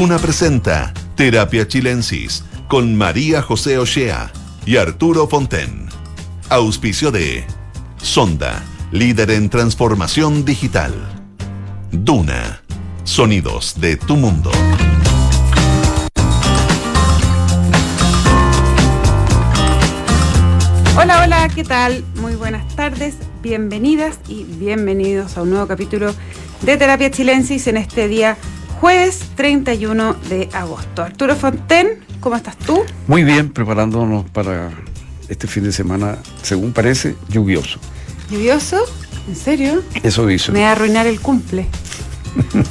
Duna presenta Terapia Chilensis con María José Ochea y Arturo Fonten. Auspicio de Sonda, líder en transformación digital. Duna, sonidos de tu mundo. Hola, hola, ¿qué tal? Muy buenas tardes, bienvenidas y bienvenidos a un nuevo capítulo de Terapia Chilensis en este día jueves 31 de agosto. Arturo Fonten, ¿cómo estás tú? Muy bien, preparándonos para este fin de semana, según parece, lluvioso. ¿Lluvioso? ¿En serio? Eso dice. Me va a arruinar el cumple.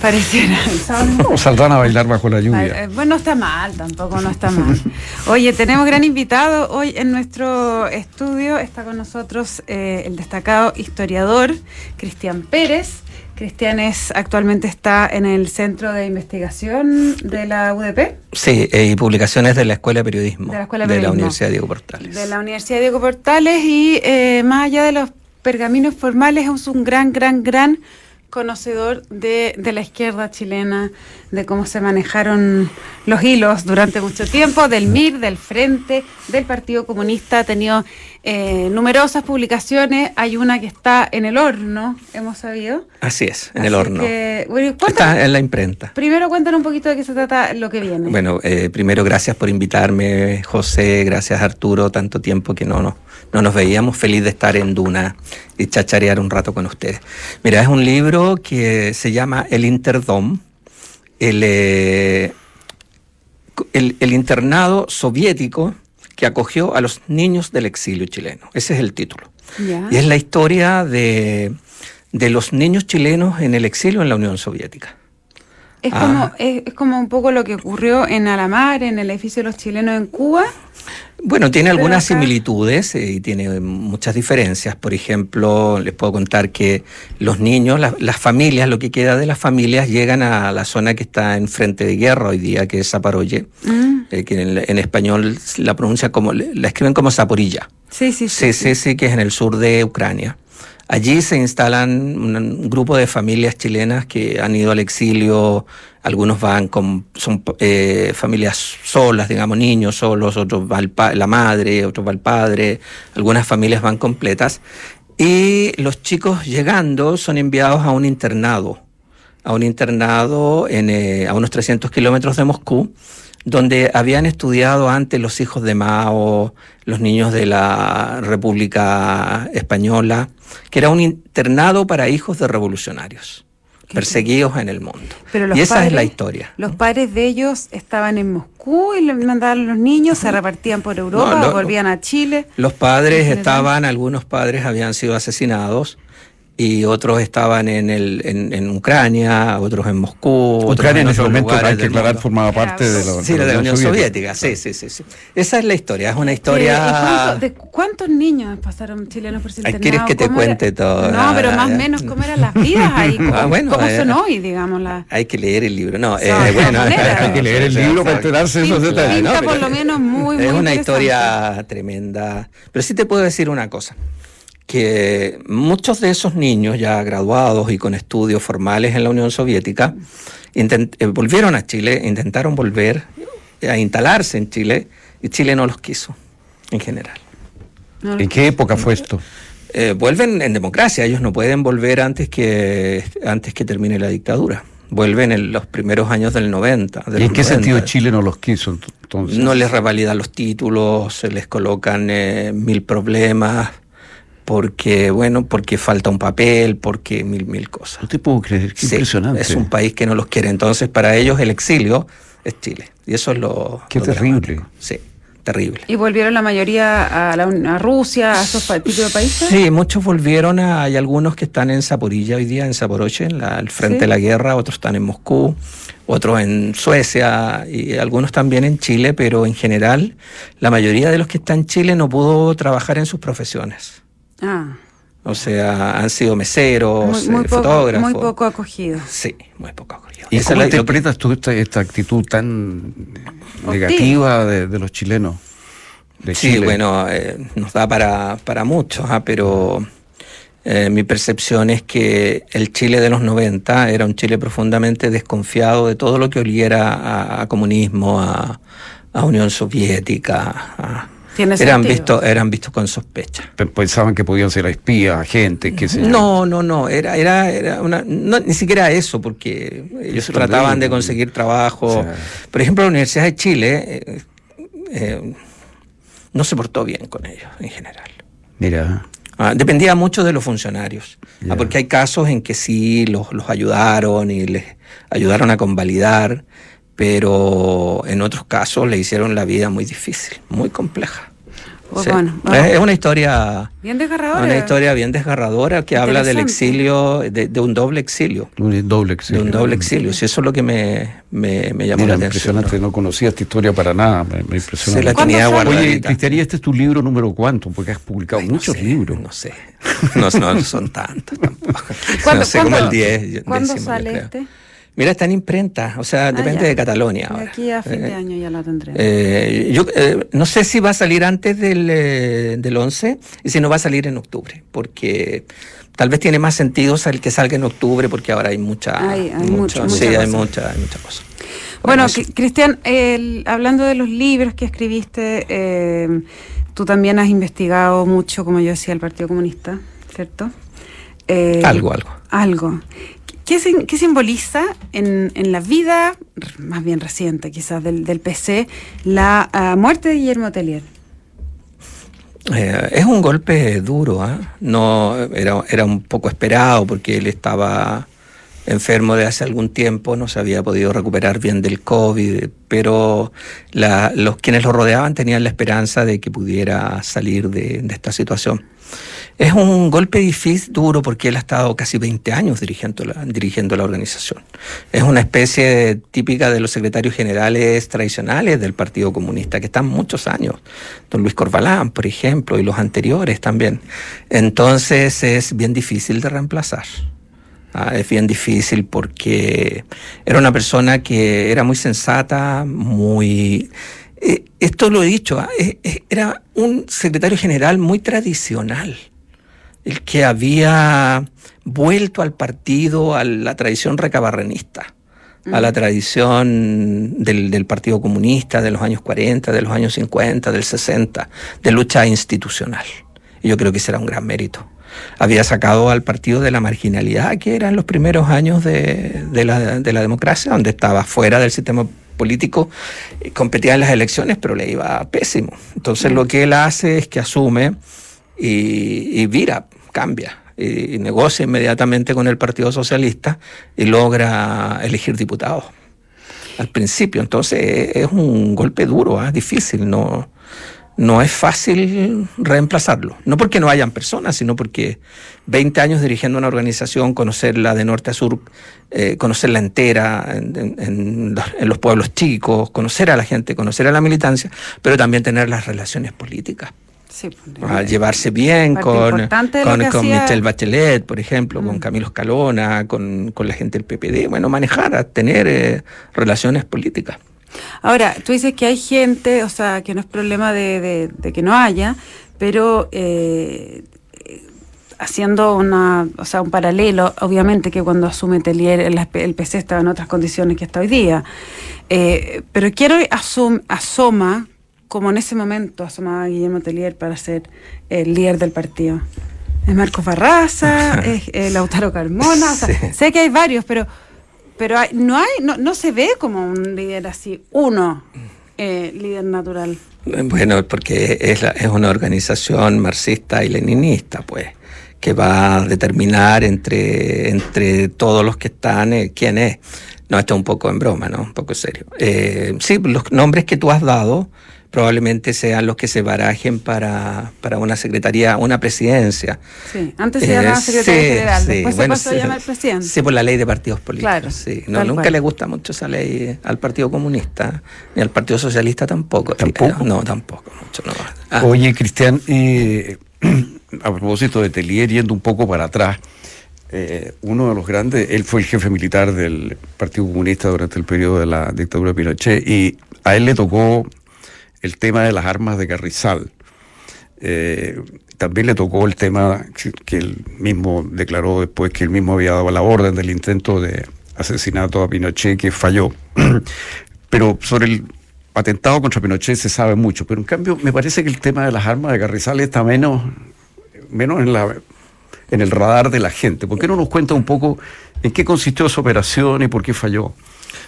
Pareciera. O saldrán a bailar bajo la lluvia. Eh, Bueno, no está mal, tampoco no está mal. Oye, tenemos gran invitado hoy en nuestro estudio. Está con nosotros eh, el destacado historiador Cristian Pérez. Cristian es, actualmente está en el Centro de Investigación de la UDP. Sí, eh, y publicaciones de la Escuela de Periodismo De la Escuela de Periodismo. Universidad Diego Portales. De la Universidad Diego Portales y eh, más allá de los pergaminos formales es un gran, gran, gran conocedor de, de la izquierda chilena, de cómo se manejaron los hilos durante mucho tiempo, del MIR, del Frente, del Partido Comunista. Ha tenido eh, numerosas publicaciones. Hay una que está en el horno, hemos sabido. Así es, en Así el horno. que, bueno, Está en la imprenta. primero cuéntanos un poquito de qué se trata lo que viene. Bueno, eh, primero gracias por invitarme, José, gracias Arturo, tanto tiempo que no, no, no nos veíamos, feliz de estar en Duna y chacharear un rato con ustedes. Mira, es un libro que se llama El Interdom, el, eh, el, el internado soviético que acogió a los niños del exilio chileno. Ese es el título. Y es la historia de, de los niños chilenos en el exilio en la Unión Soviética. Es, Ah. como, es, es como un poco lo que ocurrió en Alamar, en el edificio de los chilenos en Cuba. Bueno, tiene algunas similitudes eh, y tiene muchas diferencias. Por ejemplo, les puedo contar que los niños, la- las familias, lo que queda de las familias, llegan a la zona que está en frente de guerra hoy día, que es Zaparoye, Mm, eh, que en, en español la pronuncia como, la escriben como Zaporilla. Sí, sí, Sí, sí. sí, sí, que es en el sur de Ucrania. Allí se instalan un, grupo de familias chilenas que han ido al exilio. Algunos van con, son eh, familias solas, digamos, niños solos, otros va la madre, otros va el padre, algunas familias van completas. Y los chicos llegando son enviados a un internado, a un internado en, eh, a unos 300 kilómetros de Moscú, donde habían estudiado antes los hijos de Mao, los niños de la República Española, que era un internado para hijos de revolucionarios, perseguidos en el mundo. Pero los y esa es la padres- historia. Los padres de ellos estaban en Moscú y le mandaban los niños, se repartían por Europa, No, lo- volvían a Chile. Los padres estaban, algunos padres habían sido asesinados y otros estaban en, el, en, en Ucrania, otros en Moscú. otros Ucrania en ese otros momento, hay que aclarar, formaba parte de la, Sí, de la Unión Soviética, sí, sí, sí, sí. Esa es la historia, es una Eh, ¿y historia... cuánto- ¿De cuántos niños pasaron chilenos por ese internado? ¿quieres que te ¿Cómo era? cuente todo? No, pero Ah, más o menos, ¿cómo eran las vidas ahí? ¿Cómo, Ah, bueno, cómo eh, son hoy, digamos? La... Hay que leer el libro, no, eh, de bueno, maneras. Hay que leer el libro para enterarse de esos detalles. por pero lo menos muy, muy Es una historia tremenda. Pero sí te puedo decir una cosa, que muchos de esos niños ya graduados y con estudios formales en la Unión Soviética intent- eh, volvieron a Chile, intentaron volver a instalarse en Chile y Chile no los quiso en general. ¿En qué época fue esto? Eh, vuelven en democracia, ellos no pueden volver antes que, antes que termine la dictadura. Vuelven en los primeros años del 90. de ¿Y en qué 90. sentido Chile no los quiso ent- entonces? No les revalidan los títulos, se les colocan eh, mil problemas, porque, bueno, porque falta un papel, porque mil, mil cosas. No te puedo creer, qué Sí, impresionante. Es un país que no los quiere. Entonces, para ellos el exilio es Chile. Y eso es lo. Qué lo terrible. dramático. Sí, terrible. ¿Y volvieron la mayoría a, la, a Rusia, a esos tipos de países? Sí, muchos volvieron a, hay algunos que están en Zaporilla hoy día, en Zaporoche, en la- al frente Sí. de la guerra, otros están en Moscú, otros en Suecia y algunos también en Chile, pero en general la mayoría de los que están en Chile no pudo trabajar en sus profesiones. Ah, O sea, han sido meseros, muy, muy eh, fotógrafos. muy poco acogido. Sí, muy poco acogido. ¿Y Esa cómo la- que- interpretas tú esta, esta actitud tan negativa de, de los chilenos? De Sí, Chile? bueno, eh, nos da para, para mucho, ah, pero Eh, mi percepción es que el Chile de los 90 era un Chile profundamente desconfiado de todo lo que oliera a, comunismo, a, Unión Soviética. Eran vistos eran vistos con sospecha. Pensaban que podían ser espías, agentes, qué sé No, no, no, era, era, era una, no, ni siquiera eso, porque ellos trataban de conseguir trabajo. Por ejemplo, la Universidad de Chile eh, eh, no se portó bien con ellos en general. Mira. Ah, dependía mucho de los funcionarios, ah, porque hay casos en que sí los, los ayudaron y les ayudaron a convalidar, pero en otros casos le hicieron la vida muy difícil, muy compleja. Pues es, una historia. Bien desgarradora. Una historia bien desgarradora que habla del exilio, de, un doble exilio. Un doble exilio. De un doble exilio. Sí, eso es lo que me, me, me llamó la atención. Impresionante, ¿no? conocía esta historia para nada. Me, impresionó. Se la tenía guardada. Oye, Cristian, este es tu libro número cuánto? Porque has publicado muchos libros. No sé. No, no son tantos tampoco. ¿Cuándo, no sé, como el 10. ¿Cuándo sale este? Mira, está en imprenta, o sea, ah, depende de Catalonia. Ahora. Aquí a fin de eh, año ya la tendré. Eh, yo eh, no sé si va a salir antes del, del 11 y si no va a salir en octubre, porque tal vez tiene más sentido que salga en octubre, porque ahora hay mucha. Hay, hay mucha, sí, hay mucha, hay mucha cosa. Bueno, Cristian, hablando de los libros que escribiste, tú también has investigado mucho, como yo decía, el Partido Comunista, ¿cierto? algo, algo. Algo. ¿Qué, simboliza en, la vida, más bien reciente quizás, del, PC, la ah, muerte de Guillermo Tellier? Eh, es un golpe duro, ¿ah? no era, era un poco esperado porque él estaba enfermo de hace algún tiempo, no se había podido recuperar bien del COVID, pero los quienes lo rodeaban tenían la esperanza de que pudiera salir de esta situación. Es un golpe difícil, duro, porque él ha estado casi 20 años dirigiendo la, dirigiendo la organización. Es una especie típica de los secretarios generales tradicionales del Partido Comunista, que están muchos años. Don Luis Corbalán, por ejemplo, y los anteriores también. Entonces es bien difícil de reemplazar. Ah, es bien difícil porque era una persona que era muy sensata, muy... Eh, esto lo he dicho, ah, eh, eh, era un secretario general muy tradicional el que había vuelto al partido a la tradición recabarrenista, a la tradición del, Partido Comunista de los años 40, de los años 50, del 60, de lucha institucional. Y yo creo que ese era un gran mérito. Había sacado al partido de la marginalidad, que eran los primeros años de, la, democracia, donde estaba fuera del sistema político, competía en las elecciones, pero le iba pésimo. Entonces lo que él hace es que asume y, vira, cambia y, negocia inmediatamente con el Partido Socialista y logra elegir diputados al principio. Entonces es un golpe duro, es ¿ah? difícil, no, no es fácil reemplazarlo. No porque no hayan personas, sino porque 20 años dirigiendo una organización, conocerla de norte a sur, eh, conocerla entera en, en, los pueblos chicos, conocer a la gente, conocer a la militancia, pero también tener las relaciones políticas a llevarse bien con, con, Michelle Bachelet, por ejemplo, con mm. Camilo Escalona, con, la gente del PPD, bueno, manejar, a tener eh, relaciones políticas. Ahora, tú dices que hay gente, o sea, que no es problema de, que no haya, pero eh, haciendo una, o sea, un paralelo, obviamente que cuando asume Telier el, PC estaba en otras condiciones que hasta hoy día, eh, pero quiero asum, asoma como en ese momento asomaba Guillermo Tellier para ser el líder del partido. Es Marcos Barraza, es, Lautaro Carmona, sé que hay varios, pero pero no hay no, no se ve como un líder así, uno eh, líder natural. Bueno, porque es, es una organización marxista y leninista, pues, que va a determinar entre, entre todos los que están eh, quién es. No, esto es un poco en broma, ¿no? Un poco serio. Eh, sí, los nombres que tú has dado probablemente sean los que se barajen para, para una secretaría, una presidencia. Sí, antes se llamaba eh, secretaría general, después se pasó a llamar presidente. Sí, por la ley de partidos políticos. Claro, sí. No, nunca le gusta mucho esa ley al Partido Comunista, ni al Partido Socialista tampoco. ¿Tampoco? No, tampoco mucho. No. Ah. Oye, Cristian, eh, a propósito de Telier, yendo un poco para atrás, eh, uno de los grandes, él fue el jefe militar del Partido Comunista durante el periodo de la dictadura de Pinochet y a él le tocó el tema de las armas de Carrizal. Eh, también le tocó el tema que él mismo declaró después que él mismo había dado la orden del intento de asesinato a Pinochet que falló. Pero sobre el atentado contra Pinochet se sabe mucho, pero en cambio me parece que el tema de las armas de Carrizales está menos, menos en, la, en el radar de la gente. ¿Por qué no nos cuenta un poco en qué consistió esa operación y por qué falló?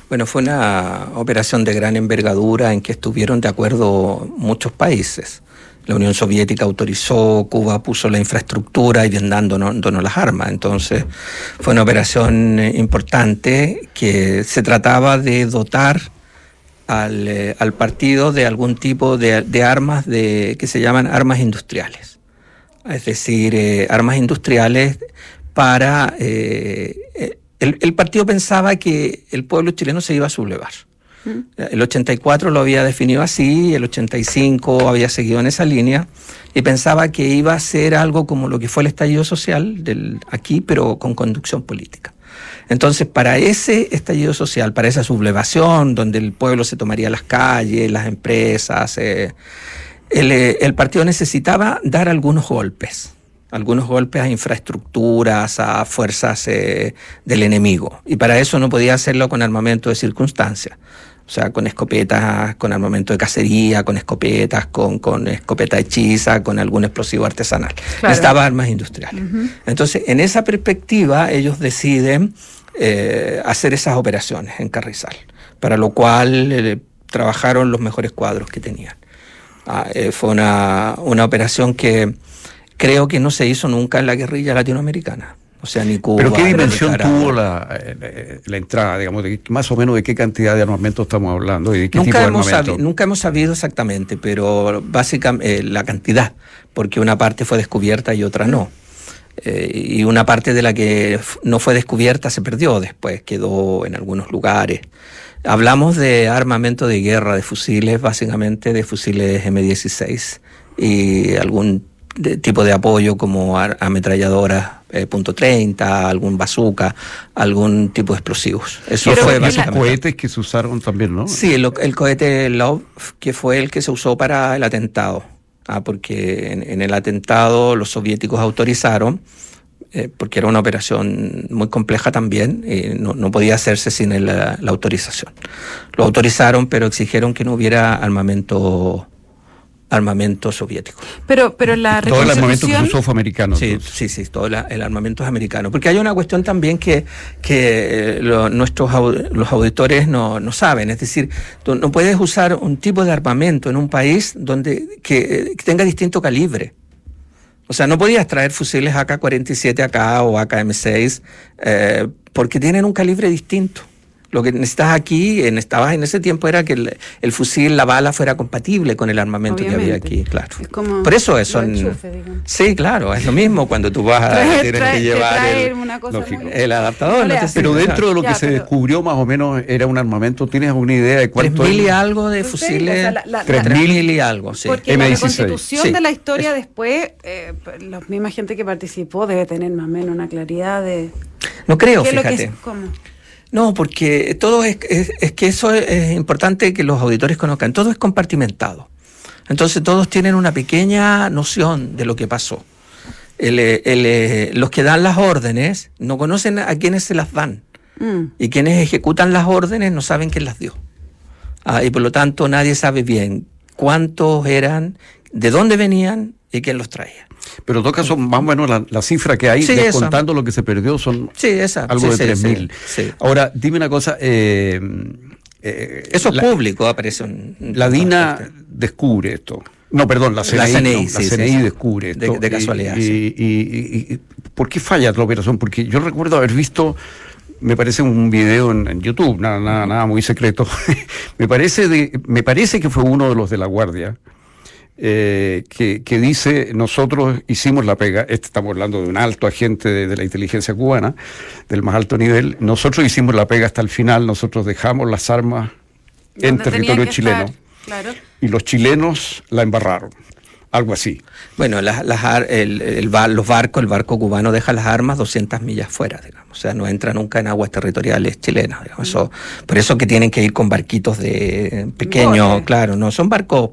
Bueno, fue una operación de gran envergadura en que estuvieron de acuerdo muchos países. La Unión Soviética autorizó, Cuba puso la infraestructura y bien dándonos, las armas. Entonces fue una operación eh, importante que se trataba de dotar al, eh, partido de algún tipo de, armas de, que se llaman armas industriales. Es decir, eh, armas industriales para... el partido pensaba que el pueblo chileno se iba a sublevar. El 84 lo había definido así, el 85 había seguido en esa línea y pensaba que iba a ser algo como lo que fue el estallido social del, aquí, pero con conducción política. Entonces, para ese estallido social, para esa sublevación, donde el pueblo se tomaría las calles, las empresas, eh, eh, el, partido necesitaba dar algunos golpes algunos golpes a infraestructuras, a fuerzas eh, del enemigo. Y para eso no podía hacerlo con armamento de circunstancia o sea, con escopetas, con armamento de cacería, con escopetas, con, con escopeta hechiza, con algún explosivo artesanal. Necesitaba armas industriales. Entonces, en esa perspectiva, ellos deciden eh, hacer esas operaciones en Carrizal, para lo cual eh, trabajaron los mejores cuadros que tenían. Ah, fue una, una operación que creo que no se hizo nunca en la guerrilla latinoamericana. O sea, ni Cuba. ¿Pero qué dimensión tuvo la, eh, la, entrada, digamos, de, más o menos de qué cantidad de armamento estamos hablando y de qué nunca tipo de hemos armamento? nunca hemos sabido exactamente, pero básicamente eh, la cantidad, porque una parte fue descubierta y otra no. Eh, y una parte de la que no fue descubierta se perdió después, quedó en algunos lugares. Hablamos de armamento de guerra, de fusiles, básicamente de fusiles M16 y algún tipo de apoyo como ametralladoras eh, punto .30, algún bazooka, algún tipo de explosivos. Eso fue básicamente. cohetes que se usaron también, ¿no? Sí, el, cohete Love, que fue el que se usó para el atentado. Ah, porque en, el atentado los soviéticos autorizaron, eh, porque era una operación muy compleja también, y no, no podía hacerse sin la autorización. Lo autorizaron, pero exigieron que no hubiera armamento armamento soviético. Pero, pero la Todo el armamento que usó fue americano. Sí, sí, sí, todo el armamento es americano. Porque hay una cuestión también que, que eh, nuestros los auditores no, no, saben. Es decir, tú no puedes usar un tipo de armamento en un país donde que, tenga distinto calibre. O sea, no podías traer fusiles AK-47 acá o AK-M6 eh, porque tienen un calibre distinto. Lo que necesitas aquí, en, estabas en ese tiempo, era que el, fusil, la bala fuera compatible con el armamento que había aquí, claro. Por eso eso. sí, claro, es lo mismo cuando tú vas a tener que llevar el, adaptador. pero dentro de lo que se descubrió más o menos era un armamento, ¿tienes alguna idea de cuánto? mil y algo de fusiles. Tres mil y algo, sí. Porque la constitución de la historia después, eh, la misma gente que participó debe tener más o menos una claridad de... No creo, fíjate. ¿cómo? No, porque todo es, es, que eso es importante que los auditores conozcan. Todo es compartimentado. Entonces todos tienen una pequeña noción de lo que pasó. Eh, los que dan las órdenes no conocen a quienes se las dan. Mm. Y quienes ejecutan las órdenes no saben quién las dio. Ah, y por lo tanto nadie sabe bien cuántos eran, de dónde venían y quién los traía. Pero en todo caso, más o menos la, cifra que hay, contando lo que se perdió, son algo de 3.000. Ahora, dime una cosa. Eh, eh, Eso es público, aparece en. La DINA descubre esto. No, perdón, la CNI, la CNI, descubre esto. De, casualidad. Y, ¿Por qué falla la operación? Porque yo recuerdo haber visto me parece un video en, YouTube, nada, nada, nada muy secreto. me parece de, me parece que fue uno de los de la guardia eh, que, dice, nosotros hicimos la pega, este estamos hablando de un alto agente de, la inteligencia cubana, del más alto nivel, nosotros hicimos la pega hasta el final, nosotros dejamos las armas en territorio chileno y los chilenos la embarraron. Algo así. Bueno, las, el, los barcos, el barco cubano deja las armas 200 millas fuera, digamos. O sea, no entra nunca en aguas territoriales chilenas. Digamos. Eso, por eso que tienen que ir con barquitos de pequeños, claro, no, son barcos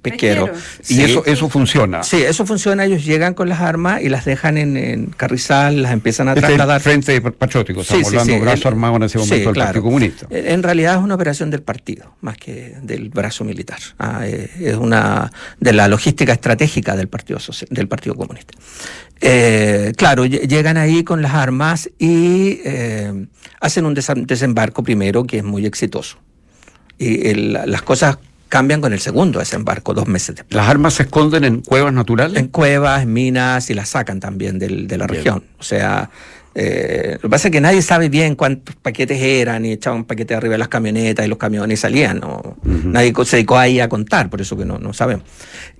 pesqueros. Y eso, eso funciona. Sí, eso funciona. Ellos llegan con las armas y las dejan en, Carrizal, las empiezan a este trasladar. frente patriótico, estamos hablando brazo armado en ese momento del Partido Comunista. En realidad es una operación del partido, más que del brazo militar. Ah, eh, es una de la logística estratégica del Partido, del partido Comunista. Eh, claro, llegan ahí con las armas y eh, hacen un desembarco primero que es muy exitoso. Y las cosas cambian con el segundo desembarco, dos meses después. ¿Las armas se esconden en cuevas naturales? En cuevas, en minas y las sacan también de la región. O sea, eh, lo que pasa es que nadie sabe bien cuántos paquetes eran y echaban paquetes arriba de las camionetas y los camiones salían. Nadie se dedicó ahí a contar, por eso que no, no sabemos.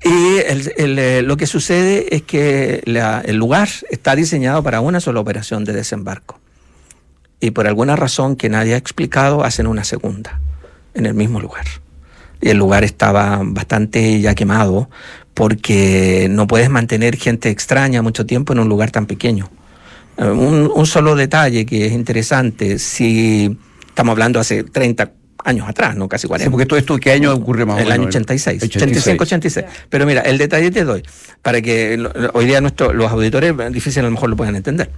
Y eh, lo que sucede es que el lugar está diseñado para una sola operación de desembarco. Y por alguna razón que nadie ha explicado, hacen una segunda en el mismo lugar. Y el lugar estaba bastante ya quemado porque no puedes mantener gente extraña mucho tiempo en un lugar tan pequeño. Eh, un, solo detalle que es interesante, si estamos hablando hace 30 años atrás, no casi 40. Sí, porque todo esto, ¿qué año ocurre más o menos? El año 86, 85, 86. Pero mira, el detalle te doy, para que hoy día nuestro, los auditores, difícil a lo mejor lo puedan entender.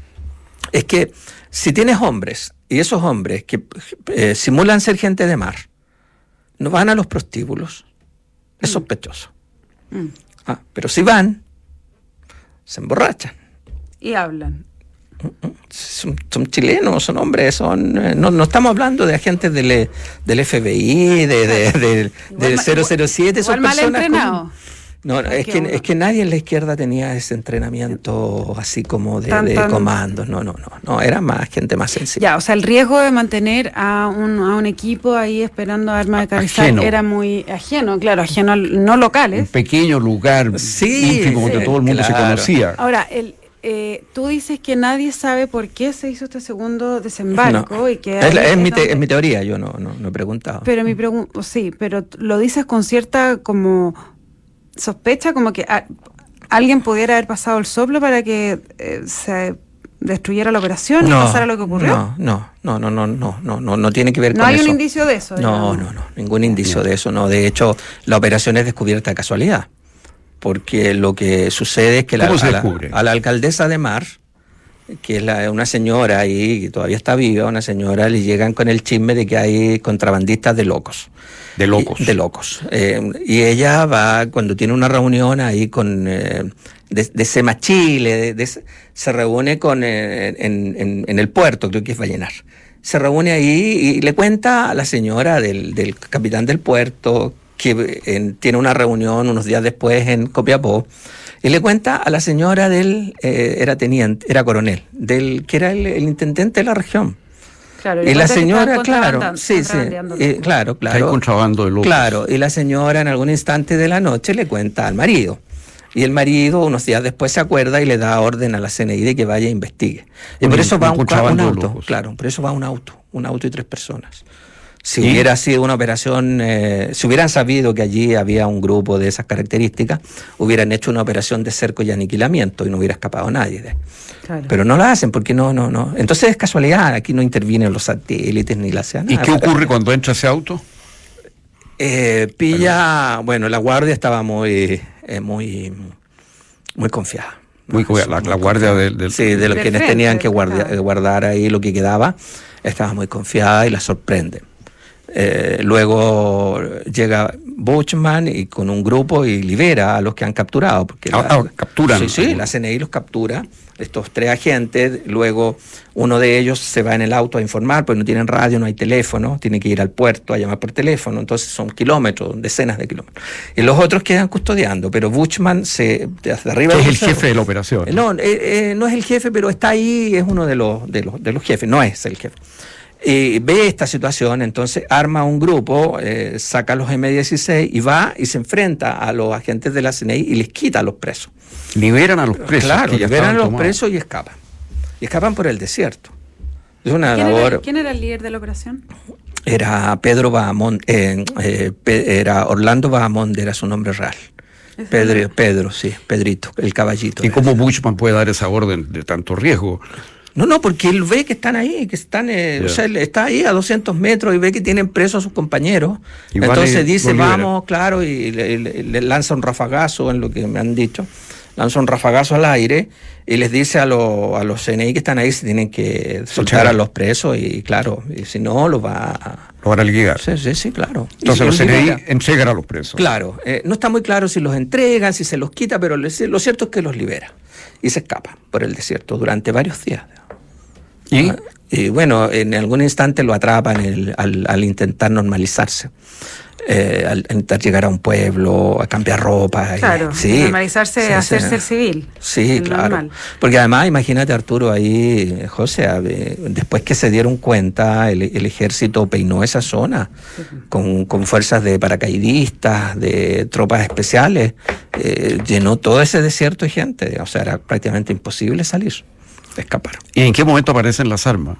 Es que si tienes hombres, y esos hombres que eh, simulan ser gente de mar, no van a los prostíbulos, es mm. sospechoso. Mm. Ah, pero si van, se emborrachan. Y hablan. Son, chilenos, son hombres, son eh, no, no estamos hablando de agentes del, eh, del FBI, de, de, del 007, son mal entrenado. No, es que, es que nadie en la izquierda tenía ese entrenamiento así como de, comandos. No, no, no, no. Era más gente más sencilla. Ya, o sea, el riesgo de mantener a un, a un equipo ahí esperando armas de carrizal era muy ajeno, claro, ajeno, no locales. Un pequeño lugar sí, íntimo donde todo el mundo se conocía. Ahora, el, eh, tú dices que nadie sabe por qué se hizo este segundo desembarco y que es, mi es, mi teoría, yo no, no, no he preguntado. Pero mi pregunta, sí, pero lo dices con cierta como sospecha como que alguien pudiera haber pasado el soplo para que eh, se destruyera la operación y pasara lo que ocurrió? No, no, no, no, no, no, no, no, tiene que ver con eso. No hay un indicio de eso. No, no, no, ningún indicio de eso, no. De hecho, la operación es descubierta de casualidad, porque lo que sucede es que la, a, la, alcaldesa de Mar, que es la, una señora ahí, que todavía está viva, una señora, le llegan con el chisme de que hay contrabandistas de locos. De locos. de locos. Eh, y ella va, cuando tiene una reunión ahí con, eh, de, de, Sema Chile, se reúne con, eh, en, en, el puerto, creo que es Vallenar. Se reúne ahí y le cuenta a la señora del, del capitán del puerto que tiene una reunión unos días después en Copiapó y le cuenta a la señora del, era teniente, era coronel, del que era el intendente de la región y, la señora, claro, sí, sí, claro, claro. Hay contrabando de locos. Claro, y la señora en algún instante de la noche le cuenta al marido. Y el marido unos días después se acuerda y le da orden a la CNI de que vaya e investigue. Y por eso va un, un auto, claro, por eso va un auto, un auto y tres personas. Si hubiera sido una operación, eh, si hubieran sabido que allí había un grupo de esas características, hubieran hecho una operación de cerco y aniquilamiento y no hubiera escapado nadie. De. Pero no la hacen porque no, no, no. Entonces es casualidad, aquí no intervienen los satélites ni la hacen ¿Y qué ocurre cuando entra ese auto? Eh, pilla, bueno, la guardia estaba muy, eh, muy, muy confiada. Muy confiada, la, guardia del, Sí, de los quienes tenían que guardar, guardar ahí lo que quedaba, estaba muy confiada y la sorprende. Eh, luego llega Buchman y con un grupo y libera a los que han capturado. Porque ah, ah, capturan. Sí, sí, la CNI los captura, estos tres agentes. Luego uno de ellos se va en el auto a informar, porque no tienen radio, no hay teléfono, tiene que ir al puerto a llamar por teléfono. Entonces son kilómetros, decenas de kilómetros. Y los otros quedan custodiando, pero Buchman se. Desde arriba es el jefe de la operación. No, eh, no es el jefe, pero está ahí, es uno de los, de los, de los jefes, no es el jefe ve esta situación, entonces arma un grupo, eh, saca los M16 y va y se enfrenta a los agentes de la CNI y les quita a los presos. Liberan a los presos. Claro, liberan a los presos y escapan. Y escapan por el desierto. Es una ¿Quién labor. Era, ¿Quién era el líder de la operación? Era Pedro Bahamond, eh, eh, era Orlando Bahamond, era su nombre real. Pedro, Pedro, sí, Pedrito, el caballito. ¿Y cómo Bushman puede dar esa orden de tanto riesgo? No, no, porque él ve que están ahí, que están, eh, o sea, él está ahí a 200 metros y ve que tienen presos a sus compañeros. Entonces dice, vamos, claro, y le, lanza un rafagazo en lo que me han dicho, lanza un rafagazo al aire y les dice a, a los CNI que están ahí si tienen que soltar a los presos y claro, y si no, lo va a... Lo van a liquidar. Sí, sí, sí, claro. Entonces los CNI entregan a los presos. Claro, eh, no está muy claro si los entregan, si se los quita, pero lo cierto es que los libera y se escapa por el desierto durante varios días. ¿Y? y bueno, en algún instante lo atrapan al, al, intentar normalizarse. Eh, al intentar llegar a un pueblo, a cambiar ropa. Claro, sí, normalizarse, hacerse civil. Sí, claro. Porque además, imagínate Arturo ahí, José, después que se dieron cuenta, el, ejército peinó esa zona con, con, fuerzas de paracaidistas, de tropas especiales, eh, llenó todo ese desierto de gente, o sea, era prácticamente imposible salir escapar. ¿Y en qué momento aparecen las armas?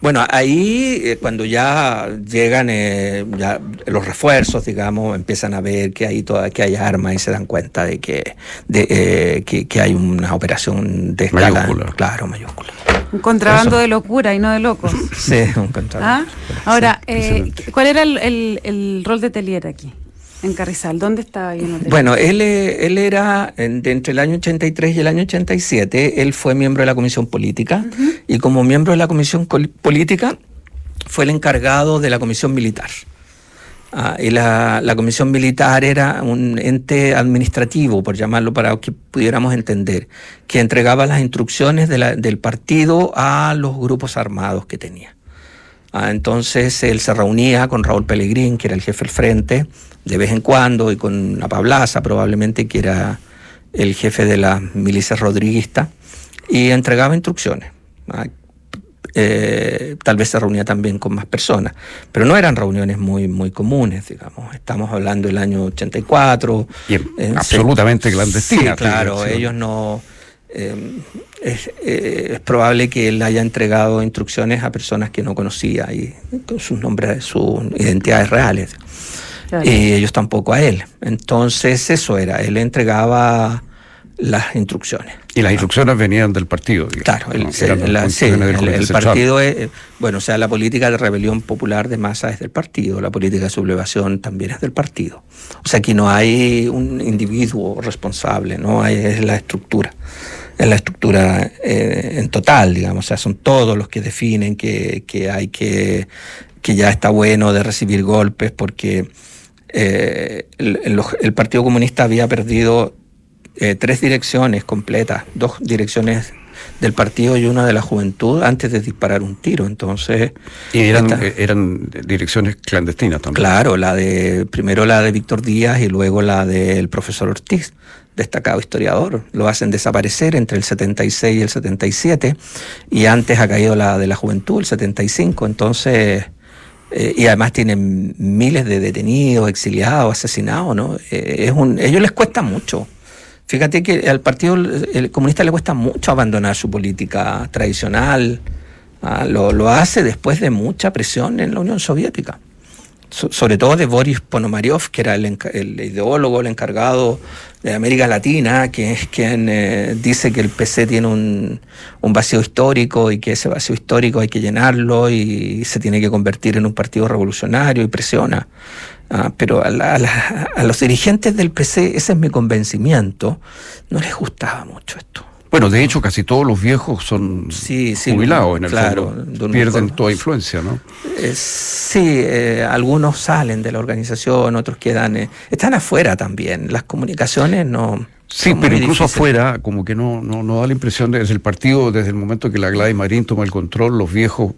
Bueno, ahí eh, cuando ya llegan eh, ya los refuerzos, digamos, empiezan a ver que hay toda, que hay armas y se dan cuenta de que de, eh, que, hay una operación de escala, mayúscula. claro, mayúscula. Un contrabando de locura y no de locos. sí, un contrabando. ¿Ah? Ahora, ¿cuál era el, el, el rol de Telier aquí? En Carrizal, ¿dónde estaba ahí en Bueno, él, eh, él era, entre el año 83 y el año 87, él fue miembro de la Comisión Política y como miembro de la Comisión Política fue el encargado de la Comisión Militar. Ah, y la, la, Comisión Militar era un ente administrativo, por llamarlo para que pudiéramos entender, que entregaba las instrucciones de la, del partido a los grupos armados que tenía. Ah, entonces él se reunía con Raúl Pellegrín, que era el jefe del frente, de vez en cuando, y con la Pablaza probablemente, que era el jefe de la milicia rodriguista, y entregaba instrucciones. Eh, tal vez se reunía también con más personas, pero no eran reuniones muy, muy comunes, digamos. Estamos hablando del año 84. Y absolutamente clandestinas. Sí, claro, ellos no... Eh, es, eh, es, probable que él haya entregado instrucciones a personas que no conocía y con sus nombres, sus identidades reales. Y ellos tampoco a él. Entonces eso era, él entregaba las instrucciones. Y las instrucciones venían del partido. claro, el, el, partido es, bueno, o sea, la política de rebelión popular de masa es del partido, la política de sublevación también es del partido. O sea, aquí no hay un individuo responsable, no hay, es la estructura, es la estructura eh, en total, digamos, o sea, son todos los que definen que, que hay que, que ya está bueno de recibir golpes porque eh, el, Partido Comunista había perdido eh, tres direcciones completas, dos direcciones del partido y una de la juventud antes de disparar un tiro. Entonces. Y eran, eh, eran direcciones clandestinas también. Claro, la de, primero la de Víctor Díaz y luego la del profesor Ortiz, destacado historiador. Lo hacen desaparecer entre el 76 y el 77, y antes ha caído la de la juventud, el 75. Entonces eh, y además tienen miles de detenidos, exiliados, asesinados, ¿no? Eh, es un, ellos les cuesta mucho. Fíjate que al Partido Comunista le cuesta mucho abandonar su política tradicional. ¿ah? Lo, hace después de mucha presión en la Unión Soviética sobre todo de Boris Ponomaryov, que era el, ideólogo, el encargado de América Latina, que es quien eh, dice que el PC tiene un, vacío histórico y que ese vacío histórico hay que llenarlo y se tiene que convertir en un partido revolucionario y presiona. Ah, pero a, a los dirigentes del PC, ese es mi convencimiento, no les gustaba mucho esto. Bueno, de hecho, casi todos los viejos son jubilados en el claro, Pierden toda influencia, ¿no? Eh, sí, eh, algunos salen de la organización, otros quedan. Eh, están afuera también. Las comunicaciones no. Sí, pero incluso afuera, como que no, no, no da la impresión de desde el partido, desde el momento que la Gladys Marín toma el control, los viejos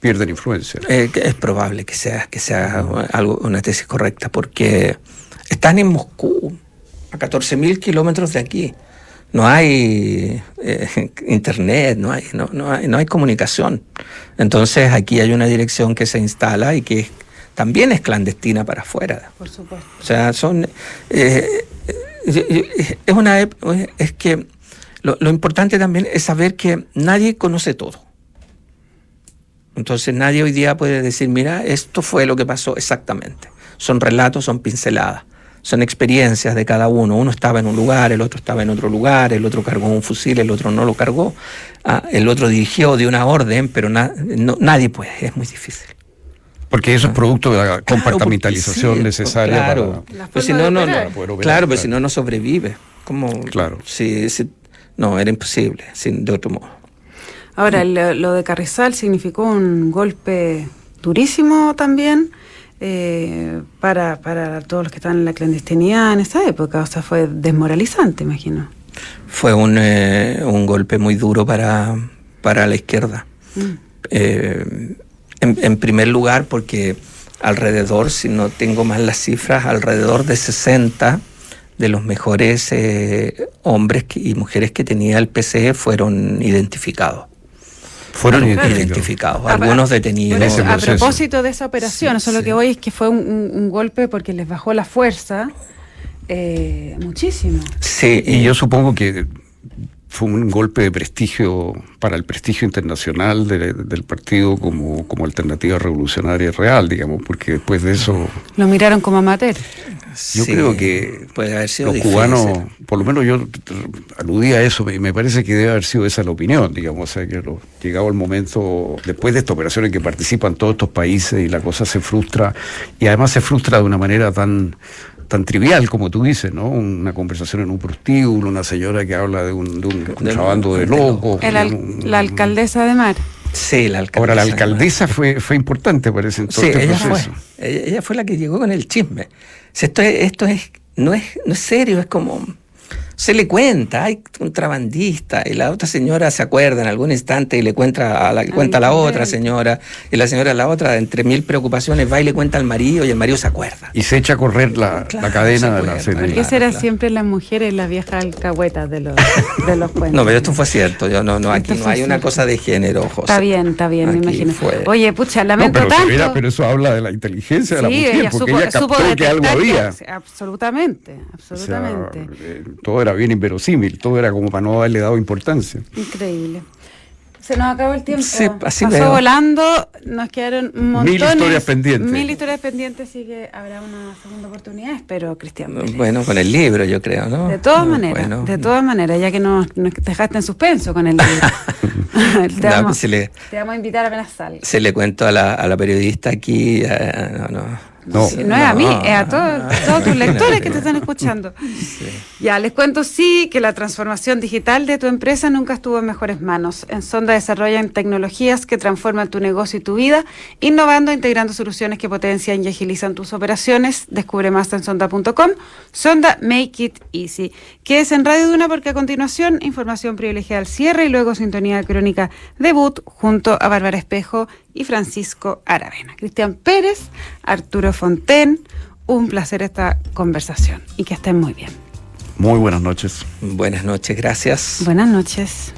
pierden influencia. es probable que sea, que sea algo, una tesis correcta, porque están en Moscú, a 14.000 kilómetros de aquí no hay eh, internet, no hay, no, no, hay, no hay comunicación. Entonces aquí hay una dirección que se instala y que también es clandestina para afuera. Por supuesto. O sea, son... Eh, eh, es una... Es que lo, lo importante también es saber que nadie conoce todo. Entonces nadie hoy día puede decir, mira, esto fue lo que pasó exactamente. Son relatos, son pinceladas. Son experiencias de cada uno. Uno estaba en un lugar, el otro estaba en otro lugar, el otro cargó un fusil, el otro no lo cargó, ah, el otro dirigió de una orden, pero nadie puede, es muy difícil. Porque eso es producto de la compartamentalización necesaria claro, para, pues si no, no, claro, pero si no, no sobrevive. Como, claro. Si, no, era imposible, sin, de otro modo. Ahora, lo de Carrizal significó un golpe durísimo también eh, para, para todos los que estaban en la clandestinidad en esa época. O sea, fue desmoralizante, imagino. Fue un, eh, un golpe muy duro para, para la izquierda. Mm. Eh, en, primer lugar, porque alrededor, si no tengo mal las cifras, alrededor de 60 de los mejores hombres y mujeres que tenía el PCE fueron identificados fueron identificados, algunos detenidos. a propósito de esa operación, eso lo que voy es que fue un, golpe porque les bajó la fuerza eh, muchísimo. Sí, y yo supongo que fue un golpe de prestigio para el prestigio internacional del partido como, como alternativa revolucionaria real, digamos, porque después de eso... Lo miraron como amateur. Yo creo que puede haber sido los cubanos, por lo menos yo aludí a eso, y me parece que debe haber sido esa la opinión, digamos, o sea, que llegado el momento, después de esta operación en que participan todos estos países y la cosa se frustra, y además se frustra de una manera tan tan trivial como tú dices, ¿no? Una conversación en un prostíbulo, una señora que habla de un, de un contrabando de, locos. la alcaldesa de Mar. Sí, la alcaldesa. Ahora, la alcaldesa fue, fue importante, parece, en todo sí, este ella Fue, ella, fue la que llegó con el chisme. esto esto es, no es, no es serio, es como se le cuenta, hay contrabandista, y la otra señora se acuerda en algún instante y le cuenta a la, cuenta a la otra señora, y la señora a la otra, entre mil preocupaciones, va y le cuenta al marido y el marido se acuerda. Y se echa a correr la, cadena de la serie. Porque será siempre las mujeres las viejas alcahuetas de los, de los cuentos. No, pero esto fue cierto, yo no, no, aquí no hay una cosa de género, José. Está bien, está bien, me imagino. Oye, pucha, lamento pero, tanto. pero eso habla de la inteligencia de la mujer, porque ella captó que algo había. Absolutamente, absolutamente. Eh, todo era bien inverosímil, todo era como para no haberle dado importancia. Increíble. Se nos acabó el tiempo. Sí, así Pasó volando, nos quedaron montones, mil historias pendientes. Mil historias pendientes, así que habrá una segunda oportunidad, espero, Cristian. Bueno, con el libro, yo creo, ¿no? De todas maneras, de todas maneras, ya que nos, dejaste en suspenso con el libro. te, vamos, pues le, te, vamos, a invitar apenas salga. Se le cuento a la, a la periodista aquí, eh, no, no no, no, es a mí, es a todos, tus lectores que te están escuchando. Ya, les cuento sí que la transformación digital de tu empresa nunca estuvo en mejores manos. En Sonda desarrollan tecnologías que transforman tu negocio y tu vida, innovando e integrando soluciones que potencian y agilizan tus operaciones. Descubre más en sonda.com. Sonda Make It Easy. Quédese en Radio Duna porque a continuación información privilegiada al cierre y luego sintonía crónica debut junto a Bárbara Espejo y Francisco Aravena. Cristian Pérez, Arturo Fonten, un placer esta conversación y que estén muy bien. Muy buenas noches. Buenas noches, gracias. Buenas noches.